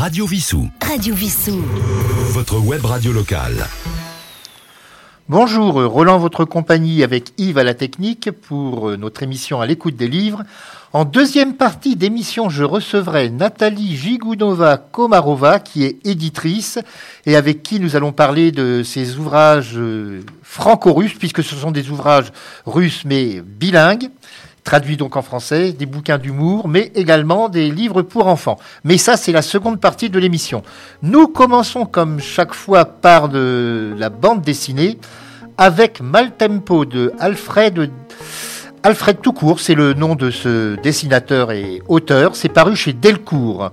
Radio Vissou. Radio Vissou. Votre web radio locale. Bonjour, Roland, votre compagnie avec Yves à la technique pour notre émission à l'écoute des livres. En deuxième partie d'émission, je recevrai Nathalie Gigounova-Komarova, qui est éditrice et avec qui nous allons parler de ses ouvrages euh, franco-russes, puisque ce sont des ouvrages russes mais bilingues traduits donc en français, des bouquins d'humour, mais également des livres pour enfants. Mais ça, c'est la seconde partie de l'émission. Nous commençons comme chaque fois par la bande dessinée avec Maltempo de Alfred. Alfred Toucourt, c'est le nom de ce dessinateur et auteur. C'est paru chez Delcourt.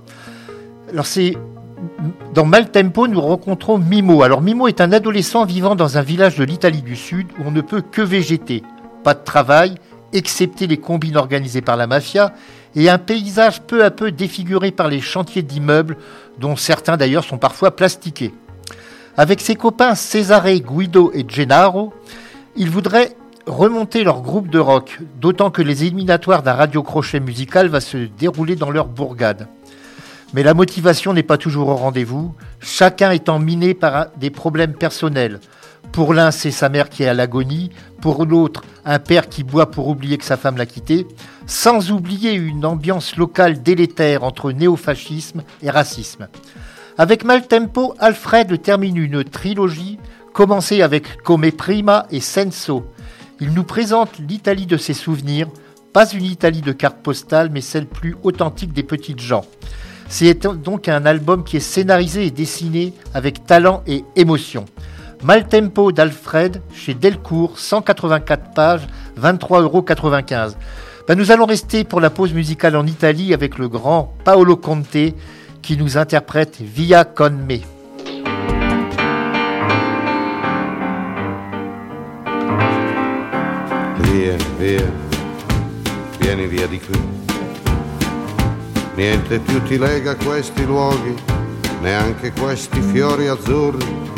Dans Maltempo, nous rencontrons Mimo. Alors Mimo est un adolescent vivant dans un village de l'Italie du Sud où on ne peut que végéter. Pas de travail, excepté les combines organisées par la mafia, et un paysage peu à peu défiguré par les chantiers d'immeubles, dont certains d'ailleurs sont parfois plastiqués. Avec ses copains Cesare, Guido et Gennaro, il voudrait remonter leur groupe de rock, d'autant que les éliminatoires d'un radio-crochet musical va se dérouler dans leur bourgade. Mais la motivation n'est pas toujours au rendez-vous, chacun étant miné par des problèmes personnels, pour l'un, c'est sa mère qui est à l'agonie, pour l'autre, un père qui boit pour oublier que sa femme l'a quitté, sans oublier une ambiance locale délétère entre néofascisme et racisme. Avec Maltempo, Alfred termine une trilogie commencée avec Come Prima et Senso. Il nous présente l'Italie de ses souvenirs, pas une Italie de carte postale, mais celle plus authentique des petites gens. C'est donc un album qui est scénarisé et dessiné avec talent et émotion. Maltempo d'Alfred chez Delcourt, 184 pages, 23,95 euros. Ben, nous allons rester pour la pause musicale en Italie avec le grand Paolo Conte qui nous interprète Via con me. Via, via, vieni via di qui. Niente più ti lega questi luoghi, neanche questi fiori azzurri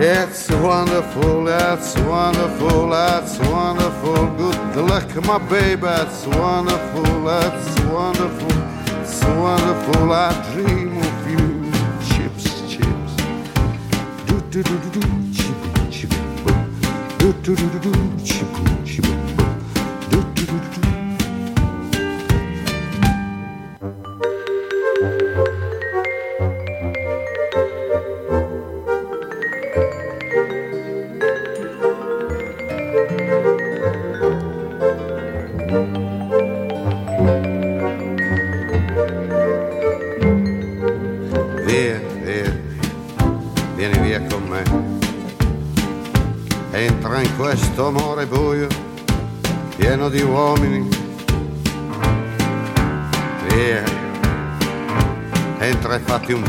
it's wonderful, that's wonderful, that's wonderful. Good luck, my baby, that's wonderful, that's wonderful, it's wonderful. I dream of you, chips, chips. Do do do do do, chip chip. Do do do do do, chip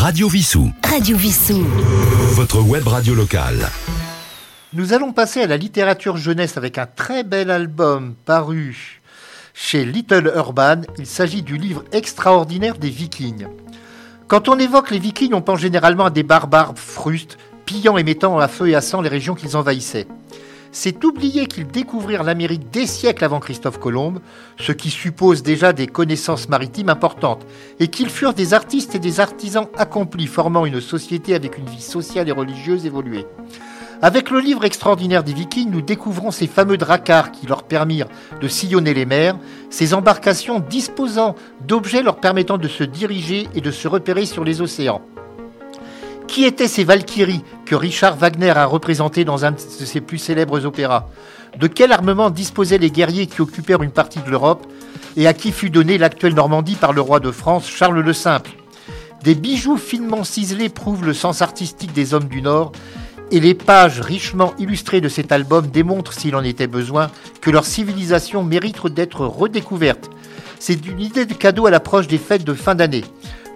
Radio Vissou. Radio Vissou. Votre web radio locale. Nous allons passer à la littérature jeunesse avec un très bel album paru chez Little Urban. Il s'agit du livre extraordinaire des Vikings. Quand on évoque les Vikings, on pense généralement à des barbares frustes, pillant et mettant à feu et à sang les régions qu'ils envahissaient. C'est oublier qu'ils découvrirent l'Amérique des siècles avant Christophe Colomb, ce qui suppose déjà des connaissances maritimes importantes, et qu'ils furent des artistes et des artisans accomplis, formant une société avec une vie sociale et religieuse évoluée. Avec le livre extraordinaire des Vikings, nous découvrons ces fameux dracars qui leur permirent de sillonner les mers, ces embarcations disposant d'objets leur permettant de se diriger et de se repérer sur les océans. Qui étaient ces Valkyries que Richard Wagner a représentées dans un de ses plus célèbres opéras? De quel armement disposaient les guerriers qui occupèrent une partie de l'Europe? Et à qui fut donnée l'actuelle Normandie par le roi de France Charles le Simple? Des bijoux finement ciselés prouvent le sens artistique des hommes du Nord et les pages richement illustrées de cet album démontrent, s'il en était besoin, que leur civilisation mérite d'être redécouverte. C'est une idée de cadeau à l'approche des fêtes de fin d'année.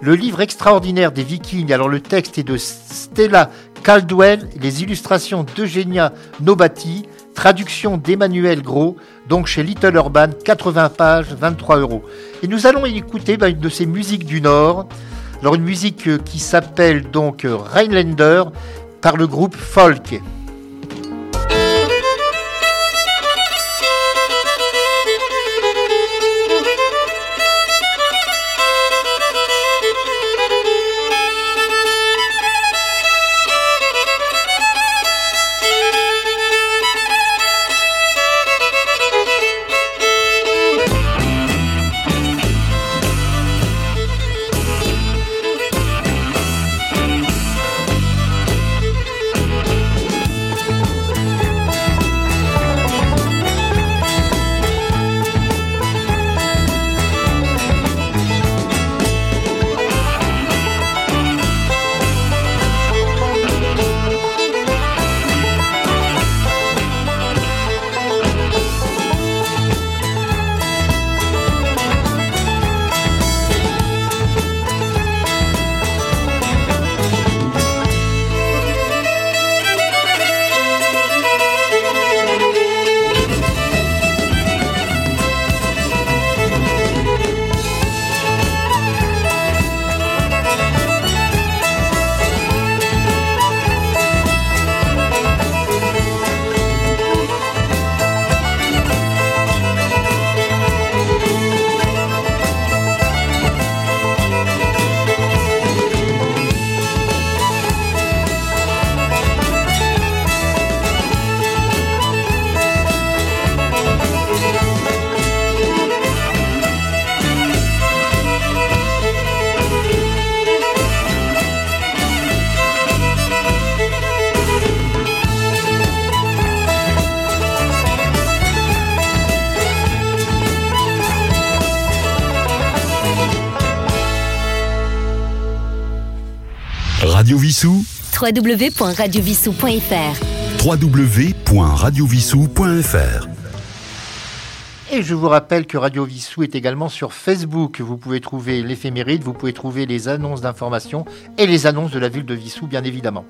Le livre extraordinaire des Vikings, alors le texte est de Stella Caldwell, les illustrations d'Eugenia Nobati, traduction d'Emmanuel Gros, donc chez Little Urban, 80 pages, 23 euros. Et nous allons écouter bah, une de ces musiques du Nord. Alors une musique euh, qui s'appelle donc euh, Rhinelander par le groupe Folk. www.radiovissou.fr www.radiovissou.fr Et je vous rappelle que Radio Vissou est également sur Facebook. Vous pouvez trouver l'éphéméride, vous pouvez trouver les annonces d'information et les annonces de la ville de Vissou, bien évidemment.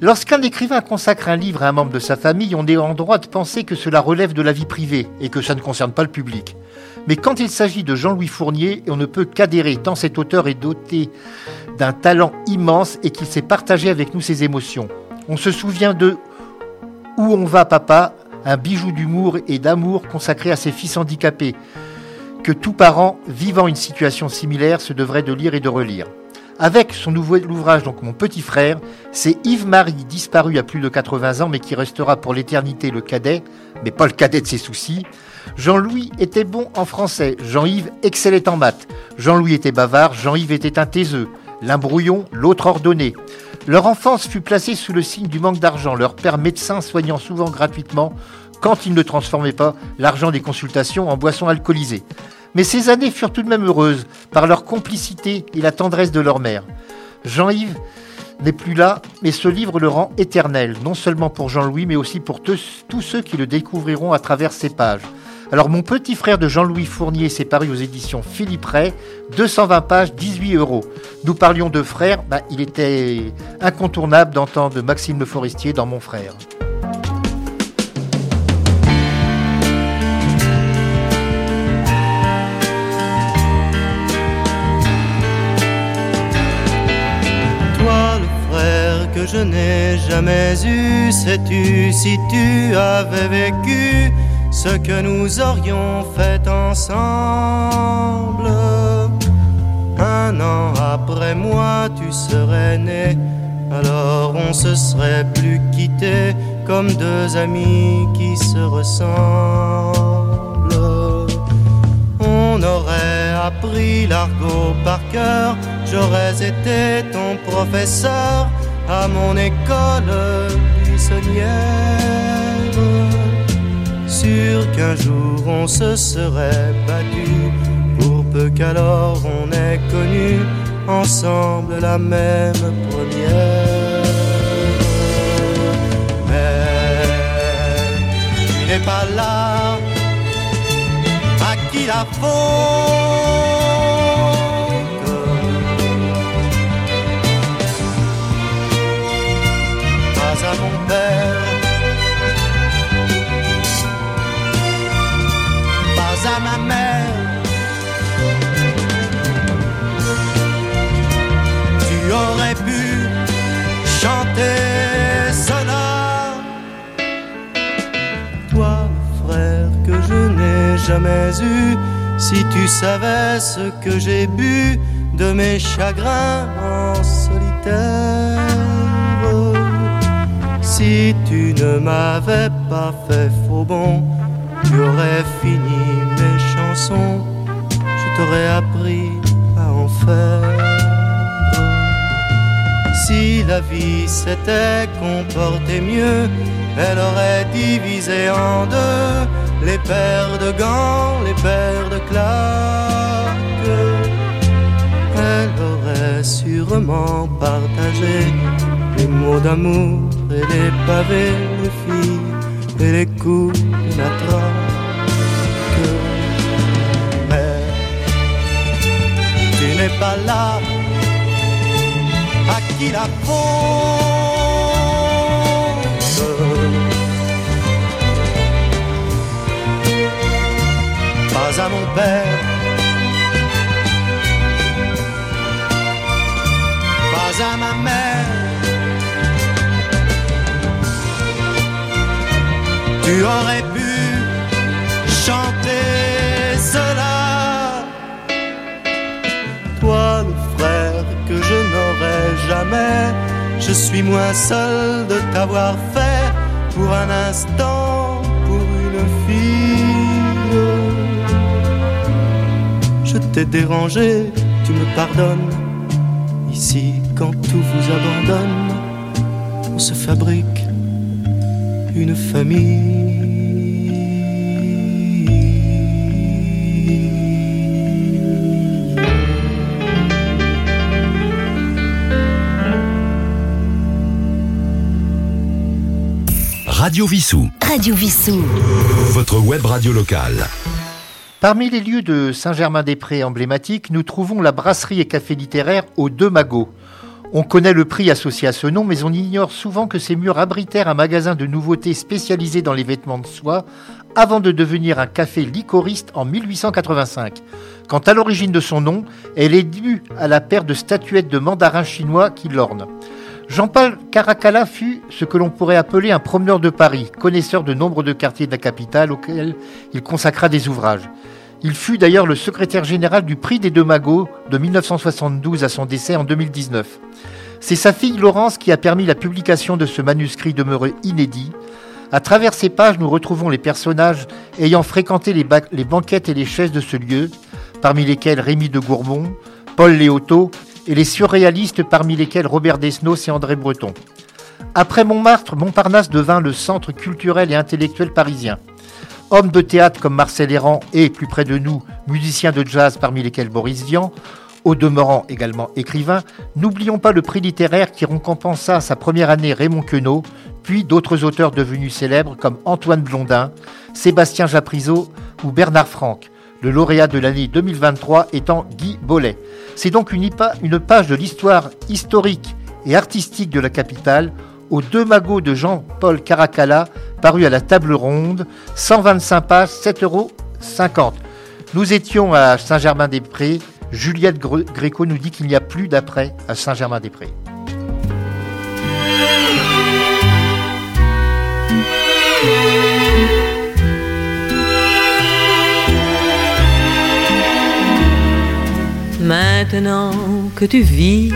Lorsqu'un écrivain consacre un livre à un membre de sa famille, on est en droit de penser que cela relève de la vie privée et que ça ne concerne pas le public. Mais quand il s'agit de Jean-Louis Fournier, on ne peut qu'adhérer tant cet auteur est doté d'un talent immense et qu'il s'est partagé avec nous ses émotions. On se souvient de Où on va papa, un bijou d'humour et d'amour consacré à ses fils handicapés, que tout parent vivant une situation similaire se devrait de lire et de relire. Avec son nouvel ouvrage, donc Mon petit frère, c'est Yves-Marie, disparu à plus de 80 ans, mais qui restera pour l'éternité le cadet, mais pas le cadet de ses soucis. Jean-Louis était bon en français, Jean-Yves excellait en maths. Jean-Louis était bavard, Jean-Yves était un taiseux. L'un brouillon, l'autre ordonné. Leur enfance fut placée sous le signe du manque d'argent, leur père médecin soignant souvent gratuitement, quand il ne transformait pas l'argent des consultations en boissons alcoolisées. Mais ces années furent tout de même heureuses par leur complicité et la tendresse de leur mère. Jean-Yves n'est plus là, mais ce livre le rend éternel, non seulement pour Jean-Louis, mais aussi pour tous, ceux qui le découvriront à travers ses pages. Alors, mon petit frère de Jean-Louis Fournier s'est paru aux éditions Philippe Ray, 220 pages, 18 euros. Nous parlions de frères, bah, il était incontournable d'entendre Maxime Le Forestier dans Mon frère. je n'ai jamais eu. Sais-tu si tu avais vécu ce que nous aurions fait ensemble Un an après moi, tu serais né. Alors on se serait plus quitté comme deux amis qui se ressemblent. On aurait appris l'argot par cœur, j'aurais été ton professeur à mon école buissonnière. Qu'un jour on se serait battu, pour peu qu'alors on ait connu ensemble la même première. Mais tu n'es pas là, à qui la faute? Jamais eu, si tu savais ce que j'ai bu de mes chagrins en solitaire. Si tu ne m'avais pas fait faux bon, tu aurais fini mes chansons, je t'aurais appris à en faire. Si la vie s'était comportée mieux, elle aurait divisé en deux les paires de gants, les paires de claques. Elle aurait sûrement partagé les mots d'amour et les pavés, les filles et les coups de la. Mais tu n'es pas là à qui la faute? À mon père. Pas à ma mère. Tu aurais pu chanter cela. Toi le frère que je n'aurais jamais Je suis moins seul de t'avoir fait Pour un instant, t'ai dérangé, tu me pardonnes Ici, quand tout vous abandonne On se fabrique une famille Radio Vissou. Radio Vissou. Votre web radio locale. Parmi les lieux de Saint-Germain-des-Prés emblématiques, nous trouvons la brasserie et café littéraire aux Deux Magots. On connaît le prix associé à ce nom, mais on ignore souvent que ces murs abritèrent un magasin de nouveautés spécialisé dans les vêtements de soie avant de devenir un café licoriste en 1885. Quant à l'origine de son nom, elle est due à la paire de statuettes de mandarins chinois qui l'ornent. Jean-Paul Caracalla fut ce que l'on pourrait appeler un promeneur de Paris, connaisseur de nombre de quartiers de la capitale auxquels il consacra des ouvrages. Il fut d'ailleurs le secrétaire général du prix des deux magots de 1972 à son décès en 2019. C'est sa fille Laurence qui a permis la publication de ce manuscrit demeuré inédit. À travers ces pages, nous retrouvons les personnages ayant fréquenté les, ba- les banquettes et les chaises de ce lieu, parmi lesquels Rémy de Gourbon, Paul Léoto et les surréalistes parmi lesquels Robert Desnos et André Breton. Après Montmartre, Montparnasse devint le centre culturel et intellectuel parisien. Hommes de théâtre comme Marcel Errand et, plus près de nous, musiciens de jazz parmi lesquels Boris Vian, au demeurant également écrivain, n'oublions pas le prix littéraire qui récompensa sa première année Raymond Queneau, puis d'autres auteurs devenus célèbres comme Antoine Blondin, Sébastien Japrisot ou Bernard Franck, le lauréat de l'année 2023 étant Guy Bollet. C'est donc une, page de l'histoire historique et artistique de la capitale aux deux magots de Jean-Paul Caracalla, paru à la table ronde, 125 pages, 7,50 euros. Nous étions à Saint-Germain-des-Prés. Juliette Gréco nous dit qu'il n'y a plus d'après à Saint-Germain-des-Prés. Maintenant que tu vis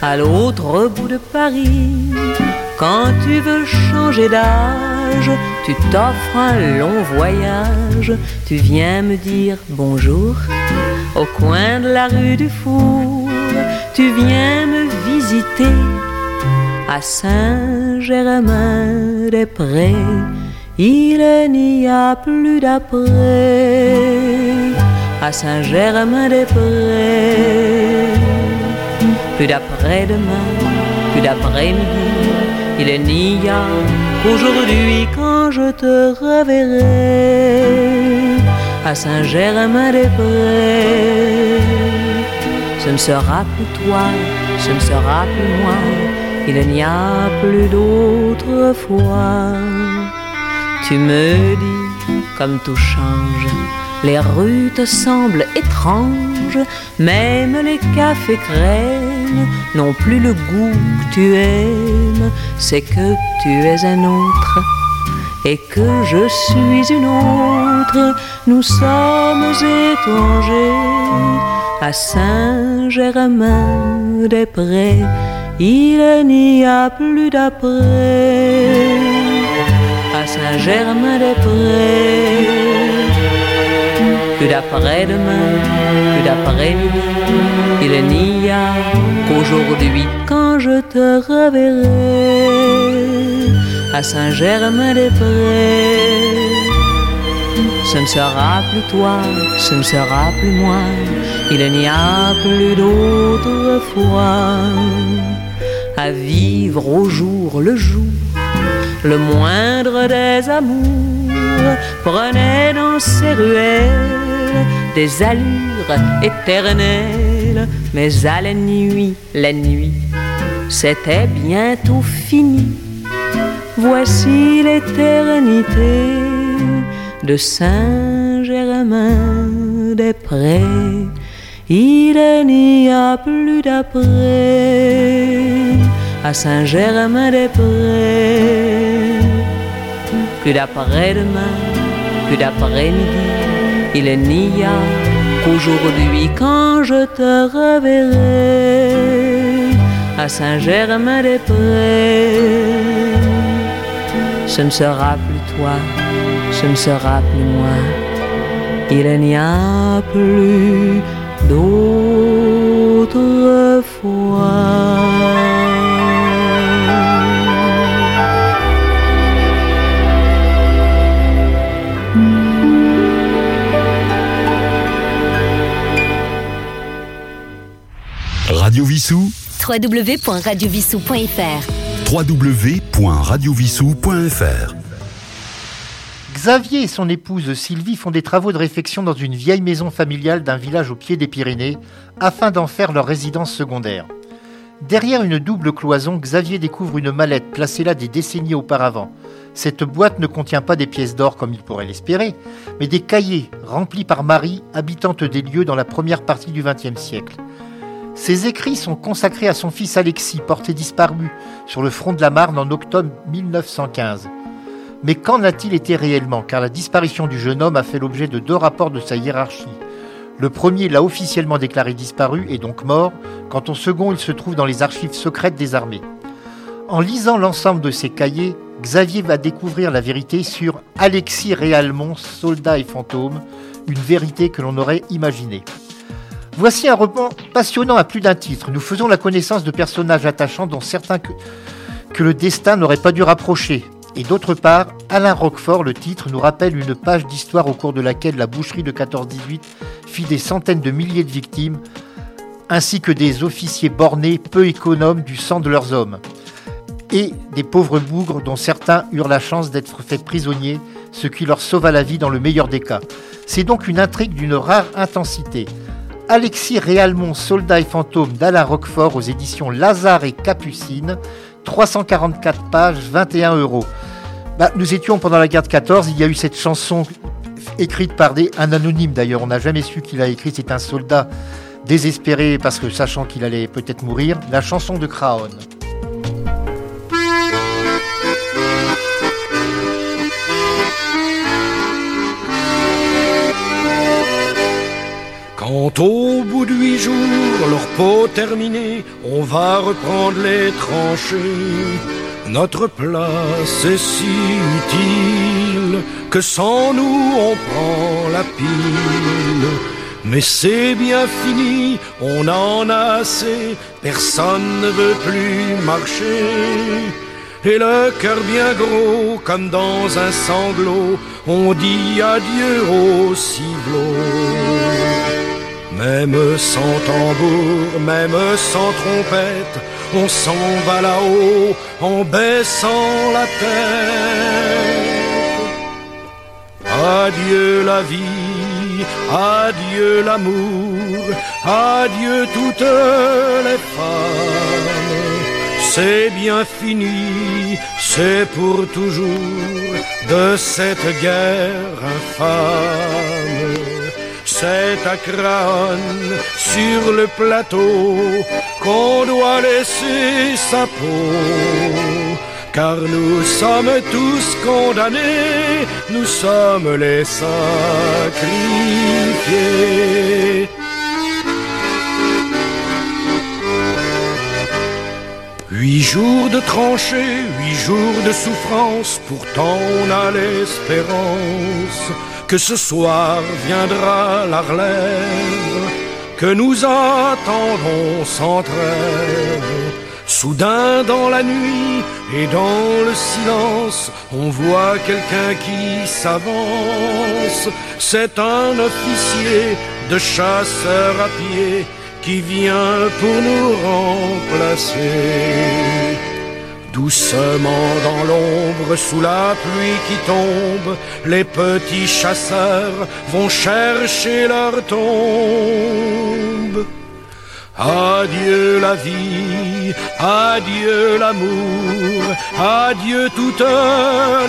à l'autre bout de Paris, quand tu veux changer d'âge, tu t'offres un long voyage, tu viens me dire bonjour au coin de la rue du Four, tu viens me visiter à Saint-Germain-des-Prés. Il n'y a plus d'après à Saint-Germain-des-Prés. Plus d'après-demain, plus d'après-midi, il n'y a qu'aujourd'hui quand je te reverrai à Saint-Germain-des-Prés. Ce ne sera plus toi, ce ne sera plus moi, il n'y a plus d'autre fois. Tu me dis comme tout change les rues te semblent étranges, même les cafés crèmes n'ont plus le goût que tu aimes. C'est que tu es un autre et que je suis une autre. Nous sommes étrangers à Saint-Germain-des-Prés. Il n'y a plus d'après à Saint-Germain-des-Prés plus d'après-demain, plus d'après-midi. Il n'y a qu'aujourd'hui quand je te reverrai à Saint-Germain-des-Prés. Ce ne sera plus toi, ce ne sera plus moi, il n'y a plus d'autre foi à vivre au jour le jour, le moindre des amours prenait dans ses ruelles des allures éternelles, mais à la nuit, la nuit, c'était bientôt fini. Voici l'éternité de Saint-Germain-des-Prés. Il n'y a plus d'après à Saint-Germain-des-Prés. Plus d'après-demain, plus d'après-midi il n'y a qu'aujourd'hui quand je te reverrai à Saint-Germain-des-Prés. Ce ne sera plus toi, ce ne sera plus moi, il n'y a plus d'autre Radio Vissou www.radiovissou.fr www.radiovissou.fr Xavier et son épouse Sylvie font des travaux de réfection dans une vieille maison familiale d'un village au pied des Pyrénées afin d'en faire leur résidence secondaire. Derrière une double cloison, Xavier découvre une mallette placée là des décennies auparavant. Cette boîte ne contient pas des pièces d'or comme il pourrait l'espérer, mais des cahiers remplis par Marie, habitante des lieux dans la première partie du XXe siècle. Ses écrits sont consacrés à son fils Alexis, porté disparu sur le front de la Marne en octobre 1915. Mais qu'en a-t-il été réellement? Car la disparition du jeune homme a fait l'objet de deux rapports de sa hiérarchie. Le premier l'a officiellement déclaré disparu et donc mort, quant au second il se trouve dans les archives secrètes des armées. En lisant l'ensemble de ces cahiers, Xavier va découvrir la vérité sur Alexis Réalmont, soldat et fantôme, une vérité que l'on aurait imaginée. Voici un roman passionnant à plus d'un titre. Nous faisons la connaissance de personnages attachants dont certains que, le destin n'aurait pas dû rapprocher. Et d'autre part, Alain Roquefort, le titre, nous rappelle une page d'histoire au cours de laquelle la boucherie de 14-18 fit des centaines de milliers de victimes, ainsi que des officiers bornés peu économes du sang de leurs hommes, et des pauvres bougres dont certains eurent la chance d'être faits prisonniers, ce qui leur sauva la vie dans le meilleur des cas. C'est donc une intrigue d'une rare intensité. Alexis Réalmont, Soldat et fantôme d'Alain Roquefort aux éditions Lazare et Capucine, 344 pages, 21 euros. Bah, nous étions pendant la guerre de 14, il y a eu cette chanson écrite par des, un anonyme d'ailleurs, on n'a jamais su qu'il a écrit, c'est un soldat désespéré parce que sachant qu'il allait peut-être mourir, la chanson de Craon. Quand au bout de huit jours, leur peau terminée, on va reprendre les tranchées. Notre place est si utile que sans nous on prend la pile. Mais c'est bien fini, on en a assez, personne ne veut plus marcher. Et le cœur bien gros, comme dans un sanglot, on dit adieu au ciblot. Même sans tambour, même sans trompette, on s'en va là-haut en baissant la tête. Adieu la vie, adieu l'amour, adieu toutes les femmes. C'est bien fini, c'est pour toujours de cette guerre infâme. C'est à Crâne, sur le plateau, qu'on doit laisser sa peau. Car nous sommes tous condamnés, nous sommes les sacrifiés. Huit jours de tranchées, huit jours de souffrance, pourtant on a l'espérance que ce soir viendra la relève, que nous attendons sans trêve. Soudain dans la nuit et dans le silence, on voit quelqu'un qui s'avance. C'est un officier de chasseur à pied qui vient pour nous remplacer. Doucement dans l'ombre, sous la pluie qui tombe, les petits chasseurs vont chercher leur tombe. Adieu la vie, adieu l'amour, adieu toutes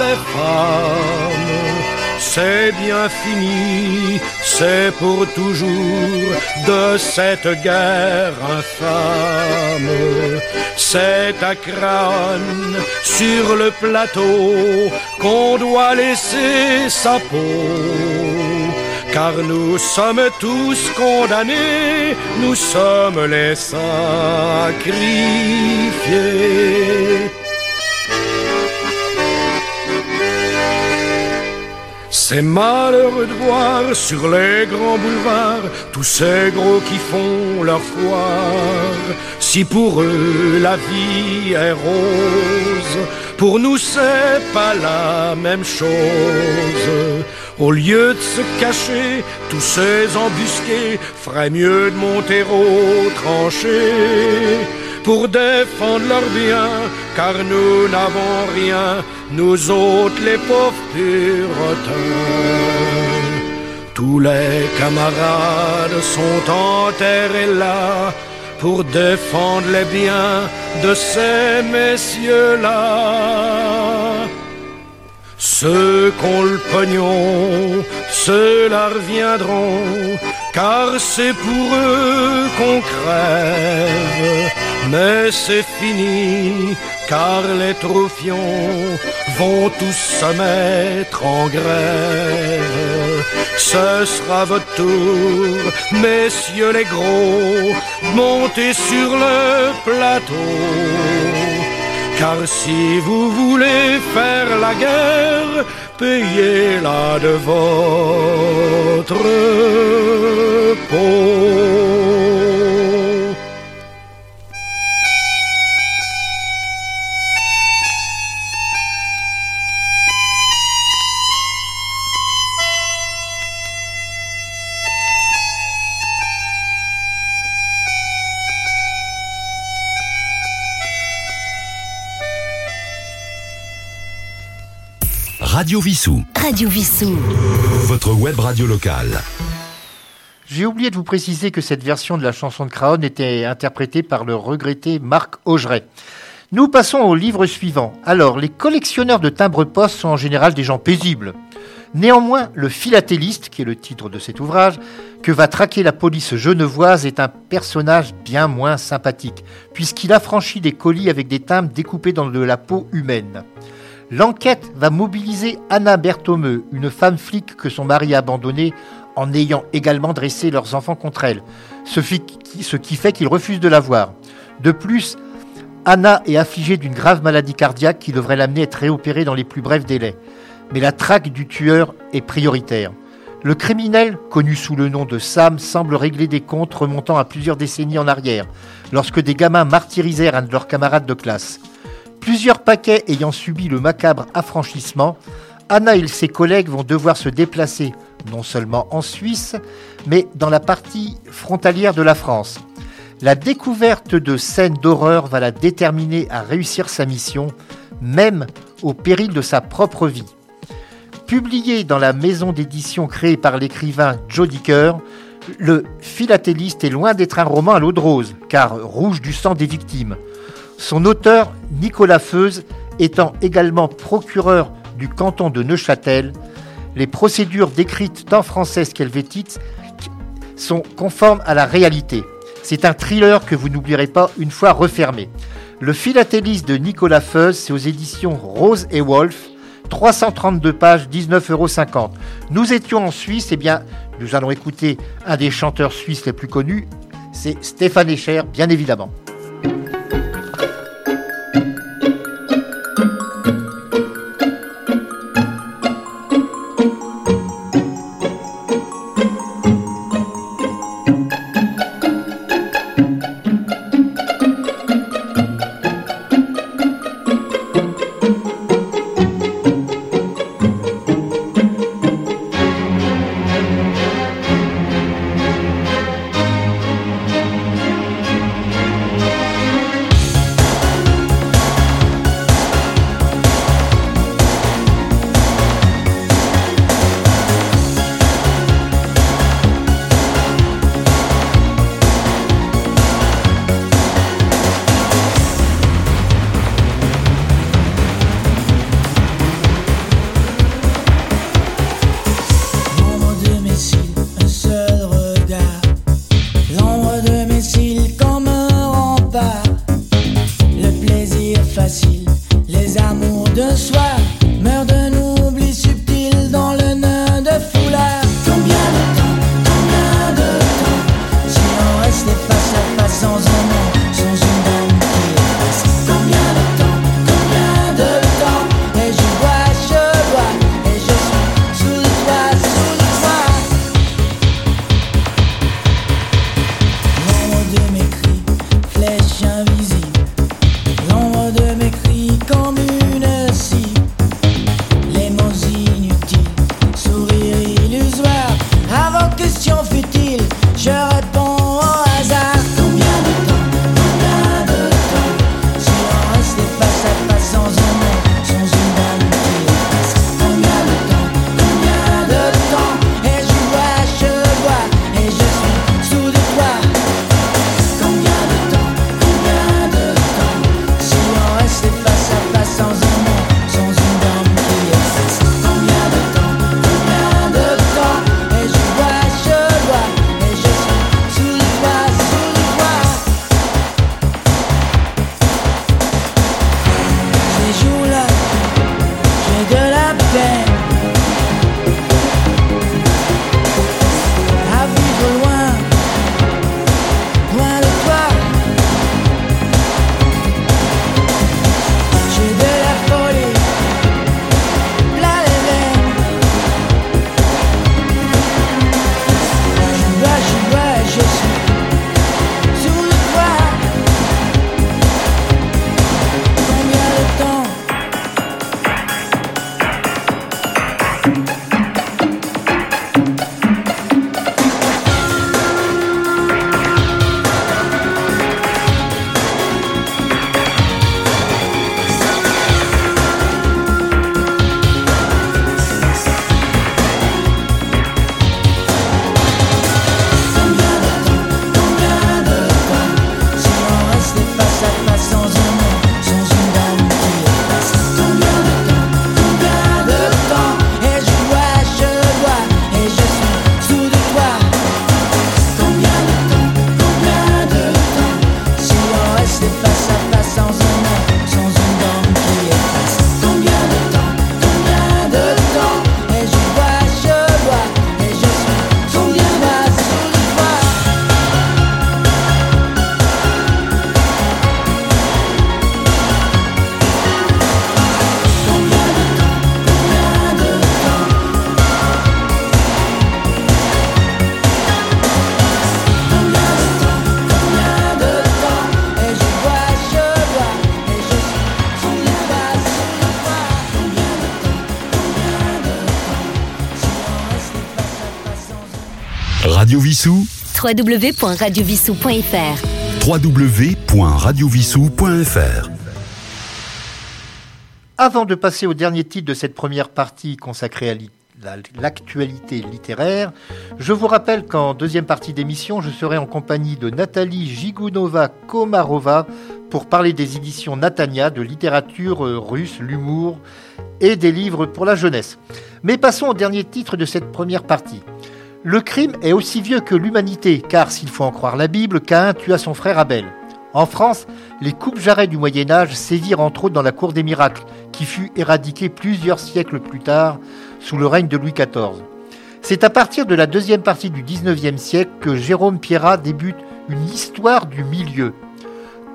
les femmes. C'est bien fini, c'est pour toujours de cette guerre infâme. C'est à sur le plateau, qu'on doit laisser sa peau car nous sommes tous condamnés, nous sommes les sacrifiés. C'est malheureux de voir sur les grands boulevards tous ces gros qui font leur foire. Si pour eux la vie est rose, pour nous c'est pas la même chose. Au lieu de se cacher, tous ces embusqués feraient mieux de monter au tranché pour défendre leurs biens, car nous n'avons rien, nous autres les pauvres puritains. Tous les camarades sont enterrés là pour défendre les biens de ces messieurs-là. Ceux qu'on le pognon, ceux-là reviendront, car c'est pour eux qu'on crève. Mais c'est fini, car les trophions vont tous se mettre en grève. Ce sera votre tour, messieurs les gros, montez sur le plateau. Car si vous voulez faire la guerre, payez-la de votre peau. Radio Vissou. Radio Vissou. Votre web radio locale. J'ai oublié de vous préciser que cette version de la chanson de Craon était interprétée par le regretté Marc Augeret. Nous passons au livre suivant. Alors, les collectionneurs de timbres-poste sont en général des gens paisibles. Néanmoins, le philatéliste, qui est le titre de cet ouvrage, que va traquer la police genevoise, est un personnage bien moins sympathique, puisqu'il affranchit des colis avec des timbres découpés dans de la peau humaine. L'enquête va mobiliser Anna Berthomeux, une femme flic que son mari a abandonnée en ayant également dressé leurs enfants contre elle, ce, qui fait qu'ils refusent de la voir. De plus, Anna est affligée d'une grave maladie cardiaque qui devrait l'amener à être réopérée dans les plus brefs délais. Mais la traque du tueur est prioritaire. Le criminel, connu sous le nom de Sam, semble régler des comptes remontant à plusieurs décennies en arrière, lorsque des gamins martyrisèrent un de leurs camarades de classe. Plusieurs paquets ayant subi le macabre affranchissement, Anna et ses collègues vont devoir se déplacer non seulement en Suisse, mais dans la partie frontalière de la France. La découverte de scènes d'horreur va la déterminer à réussir sa mission, même au péril de sa propre vie. Publié dans la maison d'édition créée par l'écrivain Joe Dicker, le philatéliste est loin d'être un roman à l'eau de rose, car rouge du sang des victimes. Son auteur, Nicolas Feuze, étant également procureur du canton de Neuchâtel, les procédures décrites tant françaises qu'helvétiques sont conformes à la réalité. C'est un thriller que vous n'oublierez pas une fois refermé. Le philatéliste de Nicolas Feuze, c'est aux éditions Rose et Wolf, 332 pages, 19,50 euros. Nous étions en Suisse, et eh bien, nous allons écouter un des chanteurs suisses les plus connus, c'est Stéphane Echer, bien évidemment. www.radiovissou.fr www.radiovissou.fr Avant de passer au dernier titre de cette première partie consacrée à l'actualité littéraire, je vous rappelle qu'en deuxième partie d'émission, je serai en compagnie de Nathalie Jigounova-Komarova pour parler des éditions Natania, de littérature euh, russe, l'humour et des livres pour la jeunesse. Mais passons au dernier titre de cette première partie. Le crime est aussi vieux que l'humanité, car s'il faut en croire la Bible, Caïn tua son frère Abel. En France, les coupes-jarrets du Moyen Âge sévirent entre autres dans la cour des miracles, qui fut éradiquée plusieurs siècles plus tard sous le règne de Louis XIV. C'est à partir de la deuxième partie du XIXe siècle que Jérôme Pierrat débute une histoire du milieu.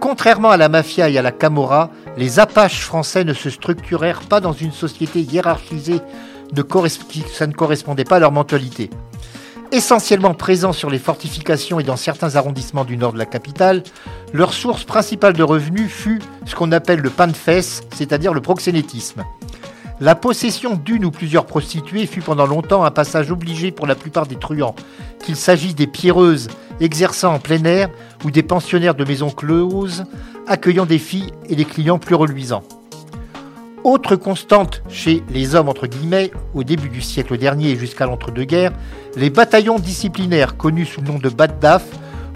Contrairement à la mafia et à la camorra, les Apaches français ne se structurèrent pas dans une société hiérarchisée, ça ne correspondait pas à leur mentalité. Essentiellement présents sur les fortifications et dans certains arrondissements du nord de la capitale, leur source principale de revenus fut ce qu'on appelle le pain c'est-à-dire le proxénétisme. La possession d'une ou plusieurs prostituées fut pendant longtemps un passage obligé pour la plupart des truands, qu'il s'agisse des pierreuses exerçant en plein air ou des pensionnaires de maisons closes accueillant des filles et des clients plus reluisants. Autre constante chez les hommes, entre guillemets, au début du siècle dernier et jusqu'à l'entre-deux-guerres, les bataillons disciplinaires connus sous le nom de Baddaf,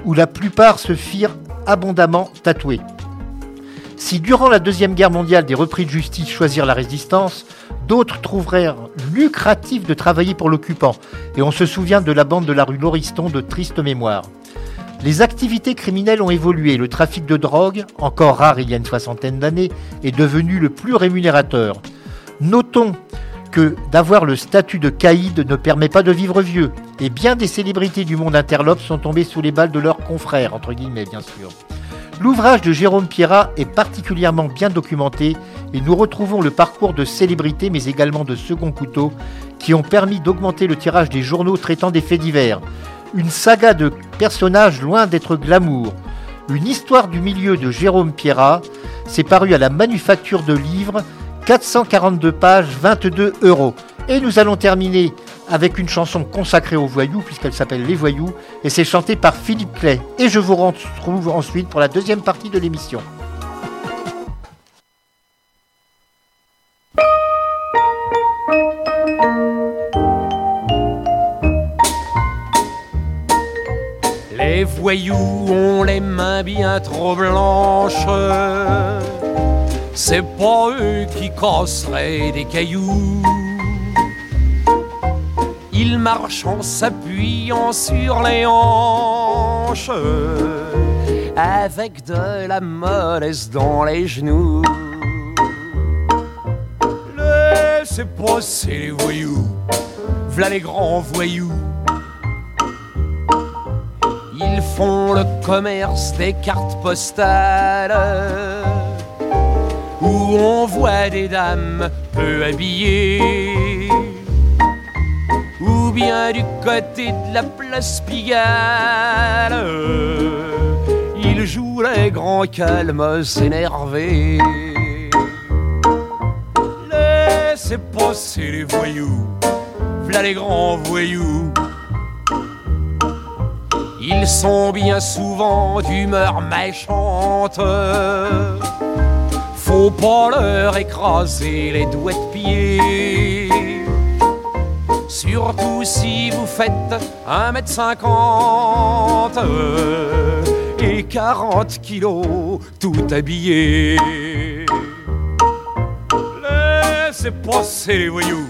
où la plupart se firent abondamment tatouer. Si durant la Deuxième Guerre mondiale des repris de justice choisirent la résistance, d'autres trouvèrent lucratif de travailler pour l'occupant, et on se souvient de la bande de la rue Lauriston de triste mémoire. Les activités criminelles ont évolué. Le trafic de drogue, encore rare il y a une soixantaine d'années, est devenu le plus rémunérateur. Notons que d'avoir le statut de caïd ne permet pas de vivre vieux, et bien des célébrités du monde interlope sont tombées sous les balles de leurs confrères, entre guillemets bien sûr. L'ouvrage de Jérôme Pierrat est particulièrement bien documenté et nous retrouvons le parcours de célébrités mais également de second couteau qui ont permis d'augmenter le tirage des journaux traitant des faits divers une saga de personnages loin d'être glamour, une histoire du milieu de Jérôme Pierrat, c'est paru à la Manufacture de Livres, 442 pages, 22 euros. Et nous allons terminer avec une chanson consacrée aux voyous, puisqu'elle s'appelle Les Voyous, et c'est chanté par Philippe Clay. Et je vous retrouve ensuite pour la deuxième partie de l'émission. Voyous ont les mains bien trop blanches. C'est pas eux qui casseraient des cailloux. Ils marchent en s'appuyant sur les hanches, avec de la mollesse dans les genoux. Laissez passer les voyous, v'là les grands voyous font le commerce des cartes postales où on voit des dames peu habillées. Ou bien du côté de la place Pigalle, ils jouent les grands calmes énervés. Laissez passer les voyous, v'là les grands voyous ils sont bien souvent d'humeur méchante. Faut pas leur écraser les doigts de pied. Surtout si vous faites un mètre cinquante et 40 kilos tout habillé. Laissez passer les voyous,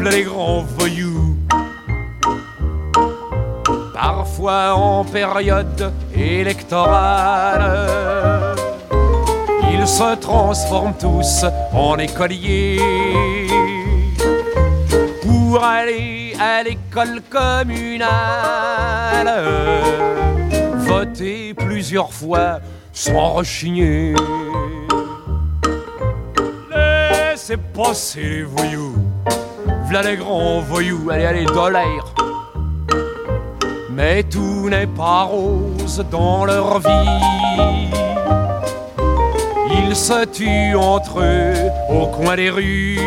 les grands voyous parfois en période électorale. Ils se transforment tous en écoliers pour aller à l'école communale. Voter plusieurs fois sans rechigner. Laissez passer les voyous, v'là les grands voyous, allez, allez, l'air mais tout n'est pas rose dans leur vie. Ils se tuent entre eux au coin des rues.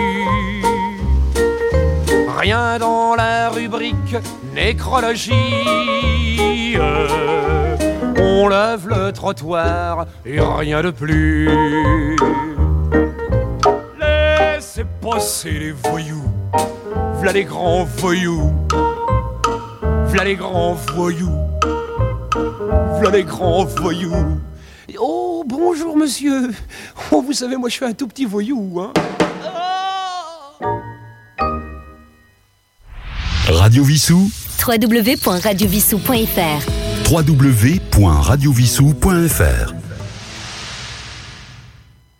Rien dans la rubrique nécrologie. On lève le trottoir et rien de plus. Laissez passer les voyous, v'là les grands voyous, v'là les grands voyous, v'là les grands voyous. Oh, bonjour monsieur. Oh, vous savez, moi je suis un tout petit voyou, hein. Radio Vissou, www.radiovissou.fr www.radiovissou.fr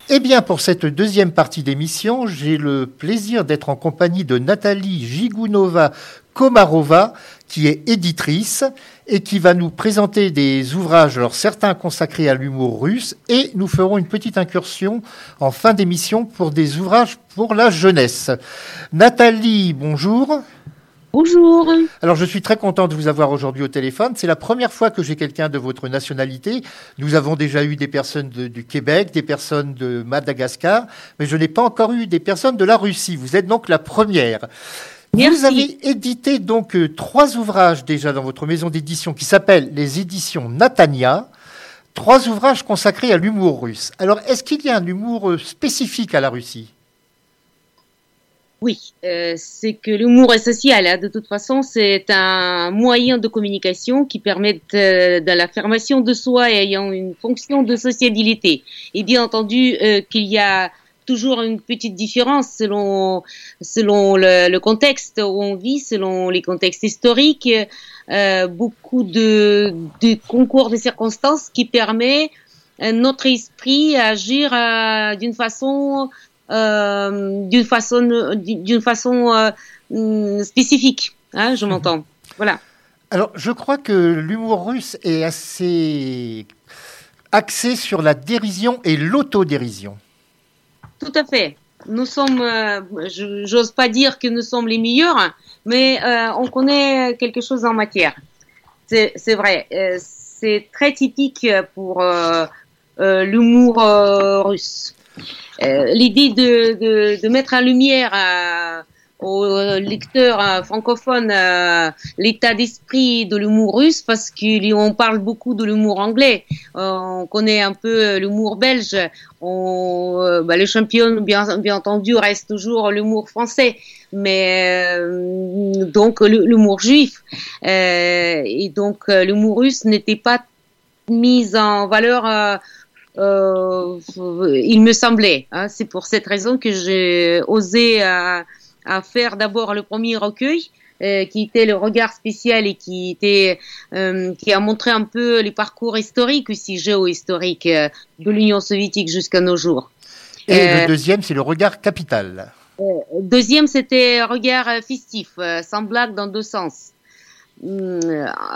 Eh bien, pour cette deuxième partie d'émission, j'ai le plaisir d'être en compagnie de Nathalie Gigounova-Komarova, qui est éditrice et qui va nous présenter des ouvrages, alors certains consacrés à l'humour russe, et nous ferons une petite incursion en fin d'émission pour des ouvrages pour la jeunesse. Nathalie, bonjour. Bonjour. Alors, je suis très content de vous avoir aujourd'hui au téléphone. C'est la première fois que j'ai quelqu'un de votre nationalité. Nous avons déjà eu des personnes de- du Québec, des personnes de Madagascar, mais je n'ai pas encore eu des personnes de la Russie. Vous êtes donc la première. Merci. Vous avez édité donc euh, trois ouvrages déjà dans votre maison d'édition qui s'appellent les éditions Natania. Trois ouvrages consacrés à l'humour russe. Alors, est-ce qu'il y a un humour euh, spécifique à la Russie? Oui, euh, c'est que l'humour est social. hein. De toute façon, c'est un moyen de communication qui permet de, de l'affirmation de soi et ayant une fonction de sociabilité. Et bien entendu, euh, qu'il y a toujours une petite différence selon selon le, contexte où on vit, selon les contextes historiques. Euh, beaucoup de, concours de circonstances qui permet à notre esprit à agir euh, d'une façon euh, d'une façon d'une façon euh, hum, spécifique. Hein, je m'entends. Voilà. Alors, je crois que l'humour russe est assez axé sur la dérision et l'autodérision. Tout à fait. Nous sommes, euh, j'ose pas dire que nous sommes les meilleurs, mais euh, on connaît quelque chose en matière. C'est vrai. Euh, c'est très typique pour l'humour russe. L'idée de, de, mettre en lumière aux lecteurs euh, francophones euh, l'état d'esprit de l'humour russe, parce qu'on parle beaucoup de l'humour anglais. Euh, on connaît un peu l'humour belge. On, euh, bah, le champion, bien, bien entendu, reste toujours l'humour français, mais euh, donc l'humour juif. Euh, et donc euh, l'humour russe n'était pas mis en valeur. euh, euh, il me semblait. Hein, C'est pour cette raison que j'ai osé à, faire d'abord le premier recueil, euh, qui était le regard spécial et qui était euh, qui a montré un peu les parcours historiques aussi géohistoriques euh, de l'Union soviétique jusqu'à nos jours. Et Euh, le deuxième, c'est le regard capital. Deuxième, c'était regard euh, festif, euh, sans blague dans deux sens. Hum,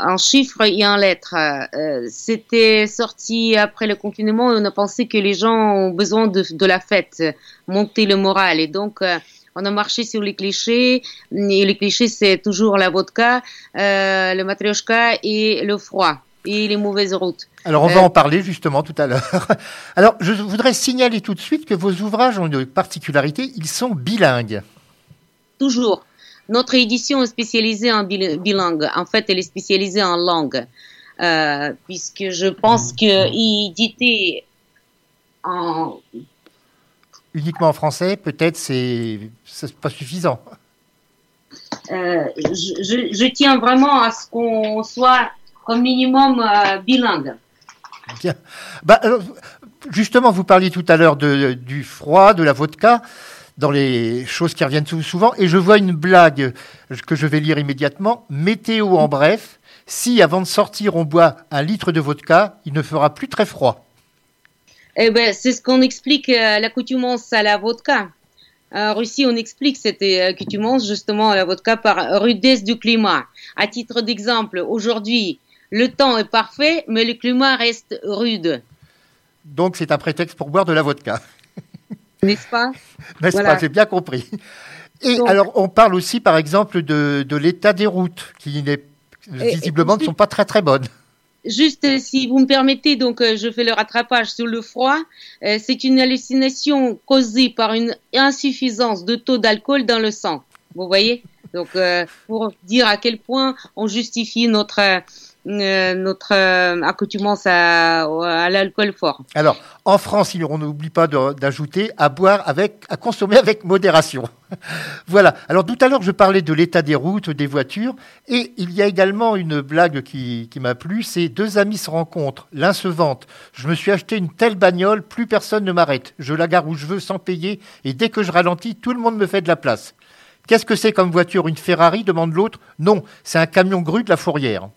En chiffres et en lettres. Euh, C'était sorti après le confinement et on a pensé que les gens ont besoin de, de la fête, euh, monter le moral. Et donc, euh, on a marché sur les clichés. Et les clichés, c'est toujours la vodka, euh, le matrioshka et le froid et les mauvaises routes. Alors, on va Euh, en parler justement tout à l'heure. Alors, je voudrais signaler tout de suite que vos ouvrages ont une particularité, ils sont bilingues. Toujours. Notre édition est spécialisée en bil- bilingue. En fait, elle est spécialisée en langue. Euh, puisque je pense que éditer en, Uniquement en français, peut-être, c'est pas suffisant. euh, je, je- je tiens vraiment à ce qu'on soit au minimum euh, bilingue. Bien. Bah, alors, justement, vous parliez tout à l'heure du froid, de la vodka, dans les choses qui reviennent sou- souvent, et je vois une blague que je vais lire immédiatement. Météo en bref, si avant de sortir on boit un litre de vodka, il ne fera plus très froid. Eh ben, c'est ce qu'on explique euh, l'accoutumance à la vodka. En Russie, on explique cette euh, accoutumance justement à la vodka par rudesse du climat. À titre d'exemple, aujourd'hui, le temps est parfait, mais le climat reste rude, Donc c'est un prétexte pour boire de la vodka. n'est-ce pas? N'est-ce Voilà. pas? J'ai bien compris. Et Donc- alors, on parle aussi, par exemple, de, de l'état des routes, qui n'est, Et- visiblement ne sont pas très très bonnes. Juste, euh, si vous me permettez, donc euh, je fais le rattrapage sur le froid. Euh, c'est une hallucination causée par une insuffisance de taux d'alcool dans le sang. Vous voyez? Donc, pour dire à quel point on justifie notre notre euh, accoutumance à, l'alcool fort. Alors, en France, on n'oublie pas d'ajouter à boire avec, à consommer avec modération. voilà. Alors, tout à l'heure, je parlais de l'état des routes, des voitures, et il y a également une blague qui, qui m'a plu. C'est deux amis se rencontrent, l'un se vante. Je me suis acheté une telle bagnole, plus personne ne m'arrête. Je la gare où je veux sans payer, et dès que je ralentis, tout le monde me fait de la place. Qu'est-ce que c'est comme voiture? Une Ferrari? demande l'autre. Non, c'est un camion grue de la fourrière.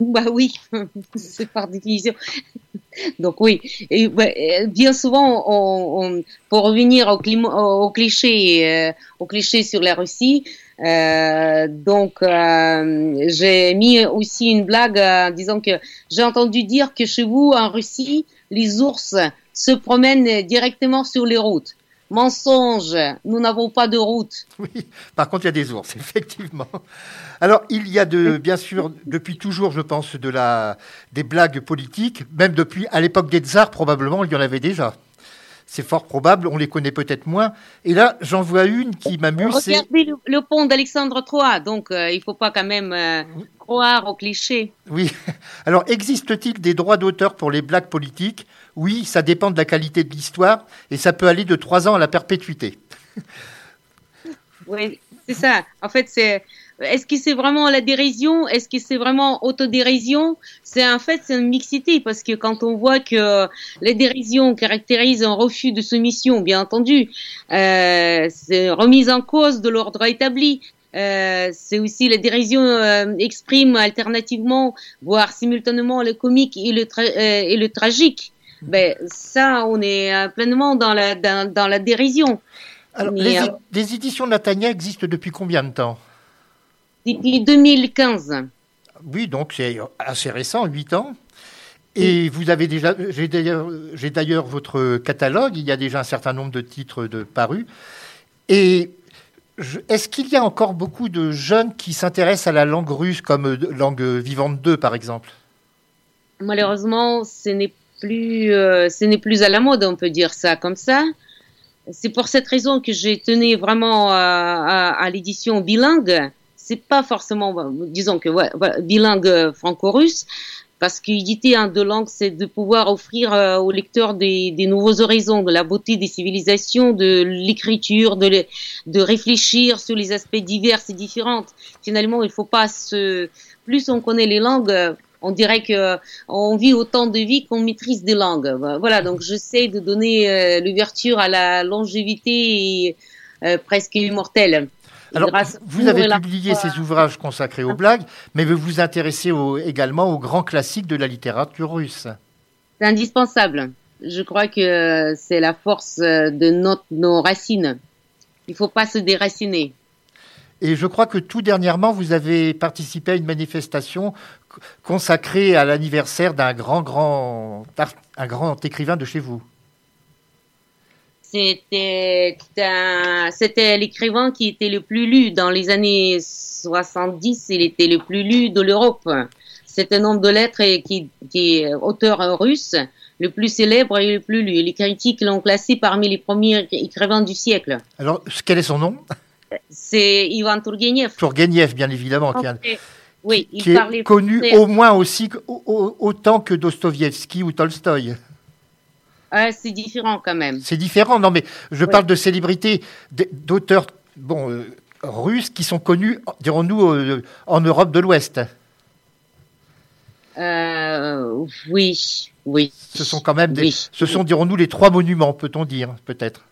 Bah oui, c'est par définition. Donc oui, et bah, bien souvent, pour revenir au cliché, euh, au cliché sur la Russie, euh, donc euh, j'ai mis aussi une blague en disant que j'ai entendu dire que chez vous en Russie, les ours se promènent directement sur les routes. Mensonge, nous n'avons pas de route. Oui, par contre, il y a des ours, effectivement. Alors, il y a de, bien sûr, depuis toujours, je pense, de la, des blagues politiques, même depuis, à l'époque des tsars, probablement, il y en avait déjà. C'est fort probable, on les connaît peut-être moins. Et là, j'en vois une qui m'amuse. Regardez le, le pont d'Alexandre III, donc euh, il faut pas quand même euh, croire au cliché. Oui. Alors, existe-t-il des droits d'auteur pour les blagues politiques? Oui, ça dépend de la qualité de l'histoire, et ça peut aller de trois ans à la perpétuité. Oui, c'est ça. En fait, c'est est-ce que c'est vraiment la dérision? Est-ce que c'est vraiment autodérision? C'est en fait c'est une mixité parce que quand on voit que la dérision caractérise un refus de soumission, bien entendu, euh, c'est remise en cause de l'ordre établi. Euh, c'est aussi la dérision euh, exprime alternativement, voire simultanément le comique et le, euh, et le tragique. Ben ça, on est euh, pleinement dans la dans, dans la dérision. Alors, les, euh, les éditions Natania existent depuis combien de temps? Depuis 2015. Oui, donc c'est assez récent, 8 ans. Et vous avez déjà, j'ai d'ailleurs, j'ai d'ailleurs votre catalogue, il y a déjà un certain nombre de titres de parus. Et je- est-ce qu'il y a encore beaucoup de jeunes qui s'intéressent à la langue russe comme euh, langue vivante 2, par exemple? Malheureusement, ce n'est euh, ce n'est plus à la mode, on peut dire ça comme ça. C'est pour cette raison que j'ai tenu vraiment à, l'édition bilingue. C'est pas forcément, disons que bilingue franco-russe, parce qu'éditer en deux langues, c'est de pouvoir offrir euh, aux lecteurs des, nouveaux horizons, de la beauté des civilisations, de l'écriture, de, de réfléchir sur les aspects divers et différents. Finalement, il faut pas se, plus on connaît les langues, on dirait que euh, on vit autant de vie qu'on maîtrise des langues. Voilà, donc j'essaie de donner euh, l'ouverture à la longévité euh, presque immortelle. Alors, vous avez publié ces ouvrages consacrés aux blagues, mais vous vous intéressez au- également aux grands classiques de la littérature russe. C'est indispensable. Je crois que c'est la force de notre, nos racines. Il faut pas se déraciner. Et je crois que tout dernièrement, vous avez participé à une manifestation consacrée à l'anniversaire d'un grand, grand, un grand écrivain de chez vous. C'était l'écrivain qui était le plus lu dans les années 70. Il était le plus lu de l'Europe. C'est un homme de lettres et qui, qui est auteur russe, le plus célèbre et le plus lu. Les critiques l'ont classé parmi les premiers écrivains du siècle. Alors, quel est son nom? C'est Ivan Turgenev. Turgenev, bien évidemment, qui, a- Oui, il est parlait connu français. au moins aussi autant que Dostoïevski ou Tolstoï. Ah, c'est différent quand même. C'est différent, non, mais je Oui. parle de célébrités, d'auteurs bon, euh, russes qui sont connus, dirons-nous, euh, en Europe de l'Ouest. Euh, oui, oui. Ce sont quand même des, Oui. ce sont, dirons-nous, les trois monuments, peut-on dire, peut-être.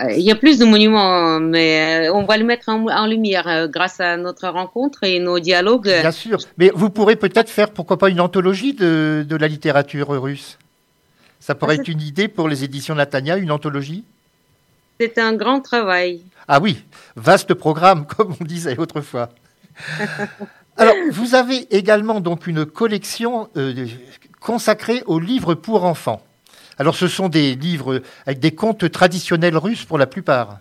Euh, Il y a plus de monuments, mais euh, on va le mettre en, en lumière euh, grâce à notre rencontre et nos dialogues. Bien sûr. Mais vous pourrez peut-être faire, pourquoi pas, une anthologie de, de la littérature russe? Ça pourrait Ah, être une idée pour les éditions Natania, une anthologie? C'est un grand travail. Ah oui, vaste programme, comme on disait autrefois. Alors, vous avez également donc une collection euh, consacrée aux livres pour enfants. Alors, ce sont des livres avec des contes traditionnels russes pour la plupart.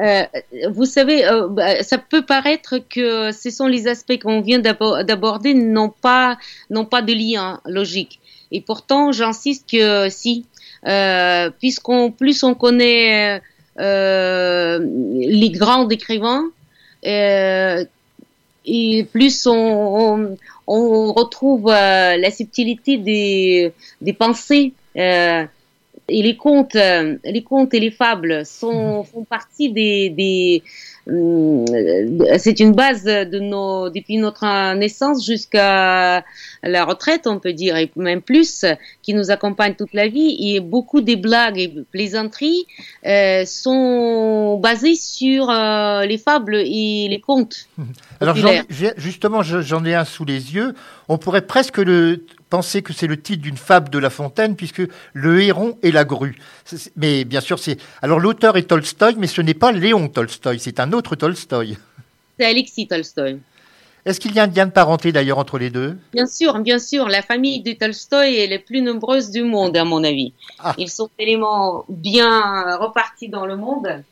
Euh, vous savez, euh, bah, ça peut paraître que ce sont les aspects qu'on vient d'abo- d'aborder n'ont pas n'ont pas de lien logique. Et pourtant, j'insiste que si, euh, plus on connaît euh, les grands écrivains. Et plus on, on, retrouve la subtilité des pensées. Euh, et les contes, euh, les contes et les fables sont, font partie des, des hum, c'est une base de nos, depuis notre naissance jusqu'à la retraite, on peut dire, et même plus, qui nous accompagne toute la vie. Et beaucoup des blagues et plaisanteries euh, sont basées sur euh, les fables et les contes. Alors justement, je- j'en ai un sous les yeux. On pourrait presque le, penser que c'est le titre d'une fable de La Fontaine, puisque le héron et la grue. Mais bien sûr, c'est. Alors l'auteur est Tolstoï, mais ce n'est pas Léon Tolstoï, c'est un autre Tolstoï. C'est Alexis Tolstoï. Est-ce qu'il y a un lien de parenté d'ailleurs entre les deux? Bien sûr, bien sûr, la famille de Tolstoï est la plus nombreuse du monde, à mon avis. Ah. Ils sont tellement bien repartis dans le monde.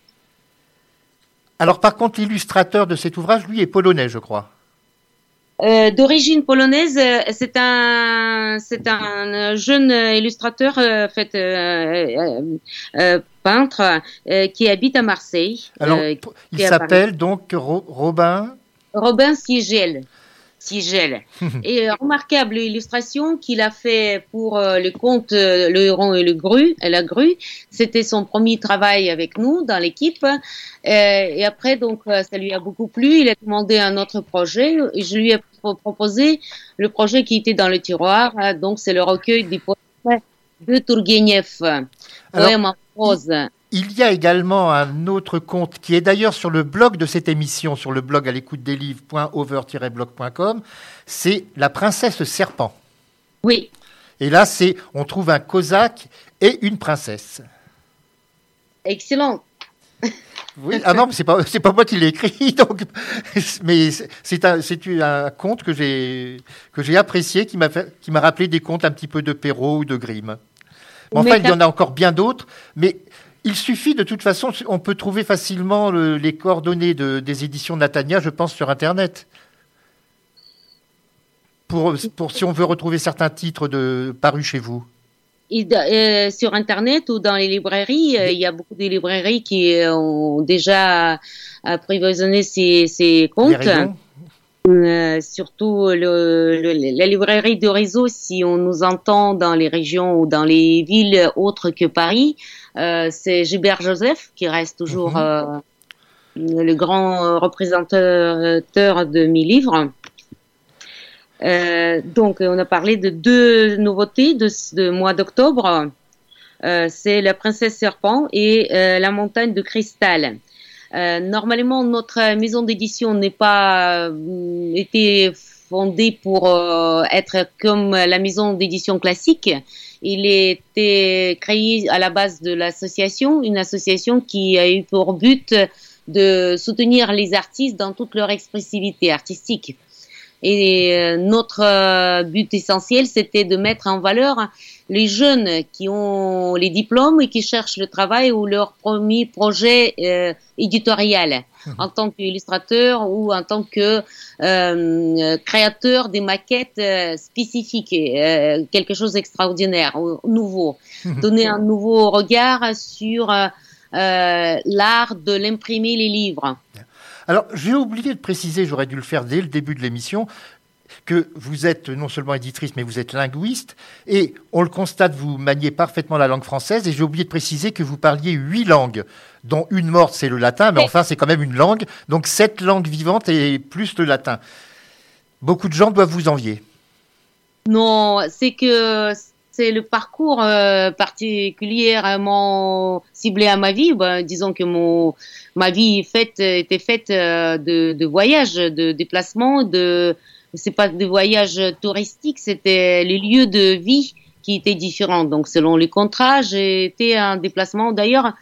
Alors par contre, l'illustrateur de cet ouvrage, lui, est polonais, je crois. Euh, D'origine polonaise, euh, c'est un, c'est un jeune illustrateur, euh, fait, euh, peintre, qui habite à Marseille. Alors, il s'appelle donc Ro- Robin. Robin Sigel. Sigel. et euh, remarquable illustration qu'il a fait pour euh, le conte euh, Le Héron et le Gru, la Grue. C'était son premier travail avec nous dans l'équipe. Et après, donc, ça lui a beaucoup plu. Il a demandé un autre projet. Et je lui ai pro- proposé le projet qui était dans le tiroir. Donc, c'est le recueil des poèmes de Tourgueniev. Poème en prose. Il y a également un autre conte qui est d'ailleurs sur le blog de cette émission, sur le blog à l'écoute des livres.over-blog.com. C'est La princesse serpent. Oui. Et là, c'est on trouve un cosaque et une princesse. Excellent. Oui, ah non, mais c'est pas c'est pas moi qui l'ai écrit, donc mais c'est- un c'est un conte que j'ai que j'ai apprécié, qui m'a fait qui m'a rappelé des contes un petit peu de Perrault ou de Grimm. Enfin, Mais il y en a encore bien d'autres, mais il suffit de toute façon, on peut trouver facilement le- les coordonnées de- des éditions Natania, je pense, sur Internet. Pour, pour si on veut retrouver certains titres de parus chez vous. Et euh, sur Internet ou dans les librairies, euh, il y a beaucoup de librairies qui euh, ont déjà apprivoisonné ces, ces comptes. Euh, surtout le, le- la librairie de réseau, si on nous entend dans les régions ou dans les villes autres que Paris, euh, c'est Gilbert Joseph qui reste toujours Mhm. euh, le grand représentateur de mes livres. Euh, donc, on a parlé de deux nouveautés de ce mois d'octobre. Euh, c'est La Princesse Serpent et euh, La Montagne de Cristal. Euh, normalement, notre maison d'édition n'est pas euh, été fondée pour euh, être comme la maison d'édition classique. Il était créé à la base de l'association, une association qui a eu pour but de soutenir les artistes dans toute leur expressivité artistique. Et notre but essentiel, c'était de mettre en valeur les jeunes qui ont les diplômes et qui cherchent le travail ou leur premier projet euh, éditorial. En tant qu'illustrateur ou en tant que euh, créateur des maquettes euh, spécifiques, quelque chose d'extraordinaire, ou nouveau, donner un nouveau regard sur l'art de l'imprimer les livres. Alors, j'ai oublié de préciser, j'aurais dû le faire dès le début de l'émission, que vous êtes non seulement éditrice, mais vous êtes linguiste, et on le constate, vous maniez parfaitement la langue française, et j'ai oublié de préciser que vous parliez huit langues, dont une morte, c'est le latin, mais Oui. enfin, c'est quand même une langue, donc sept langues vivantes et plus le latin. Beaucoup de gens doivent vous envier. Non, c'est que c'est le parcours euh, particulièrement ciblé à ma vie. Ben, disons que mon ma vie faite était faite euh, de, de voyages, de déplacements, de c'est pas de voyages touristiques, c'était les lieux de vie qui étaient différents. Donc selon les contrats, j'ai été un déplacement. D'ailleurs,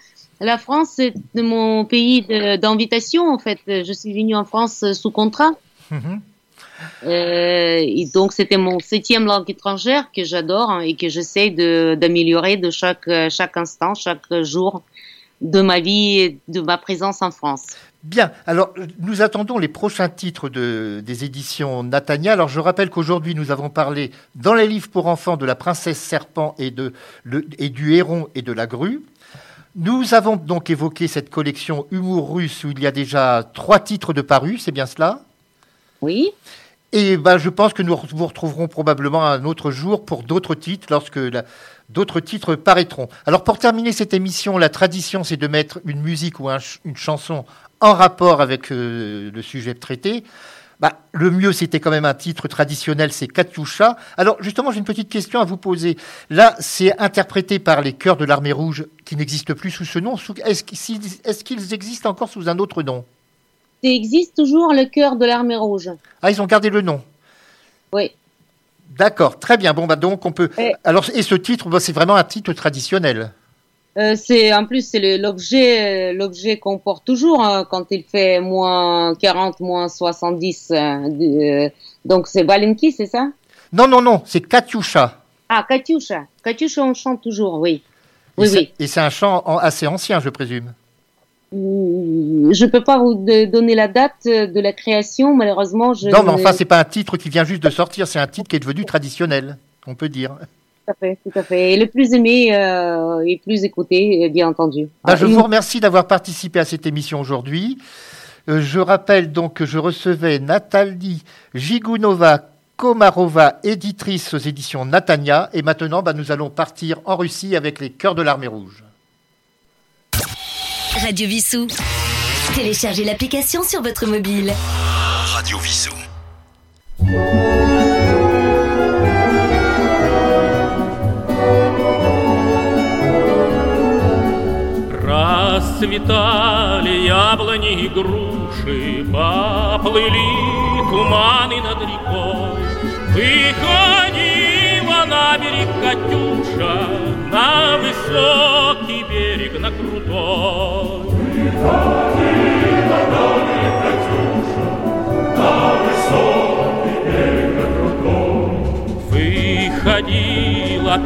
la France c'est mon pays d'invitation en fait. Je suis venue en France sous contrat. Mhm. Euh, et donc c'était mon septième langue étrangère que j'adore hein, et que j'essaie d'améliorer de chaque euh, chaque instant, chaque jour de ma vie, et de ma présence en France. Bien, alors nous attendons les prochains titres de, des éditions Natania. Alors je rappelle qu'aujourd'hui nous avons parlé dans les livres pour enfants de la princesse serpent et, de, le, et du héron et de la grue. Nous avons donc évoqué cette collection Humour russe où il y a déjà trois titres de parus, c'est bien cela? Oui. Et ben, je pense que nous vous retrouverons probablement un autre jour pour d'autres titres lorsque d'autres titres paraîtront. Alors pour terminer cette émission, la tradition c'est de mettre une musique ou un une chanson en rapport avec euh, le sujet traité. Bah, le mieux, c'était quand même un titre traditionnel, c'est Katyusha. Alors, justement, j'ai une petite question à vous poser. Là, c'est interprété par les chœurs de l'Armée Rouge qui n'existent plus sous ce nom. Est-ce qu'ils existent encore sous un autre nom? Il existe toujours le cœur de l'armée rouge. Ah, ils ont gardé le nom? Oui. D'accord, très bien. Bon, bah donc on peut. Et- Alors, et ce titre, bah, c'est vraiment un titre traditionnel? Euh, c'est en plus c'est l'objet l'objet qu'on porte toujours hein, quand il fait moins 40 moins 70 euh, euh, donc c'est Valenki c'est ça? Non, non, non, c'est Katyusha. ah Katyusha Katyusha on chante toujours oui Et oui oui Et c'est un chant assez ancien, je présume. Mm, je peux pas vous donner la date de la création malheureusement je Non, mais enfin, c'est pas un titre qui vient juste de sortir, c'est un titre qui est devenu traditionnel, on peut dire. Tout à fait tout à fait et le plus aimé euh, et plus écouté euh, bien entendu Ah, je vous remercie d'avoir participé à cette émission aujourd'hui. Euh, je rappelle donc que je recevais Nathalie Gigounova Komarova, éditrice aux éditions Natania. Et maintenant, bah, nous allons partir en Russie avec les Chœurs de l'Armée Rouge. Radio Vissou. Téléchargez l'application sur votre mobile. Radio Vissou. Расцветали яблони и груши, Поплыли туманы над рекой. Выходила на берег Катюша, На высокий берег, на крутой. Выходила,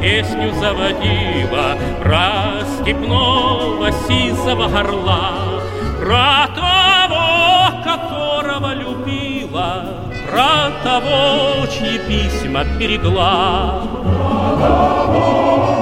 песню заводила Про степного сизого горла Про того, которого любила Про того, чьи письма берегла. Пусть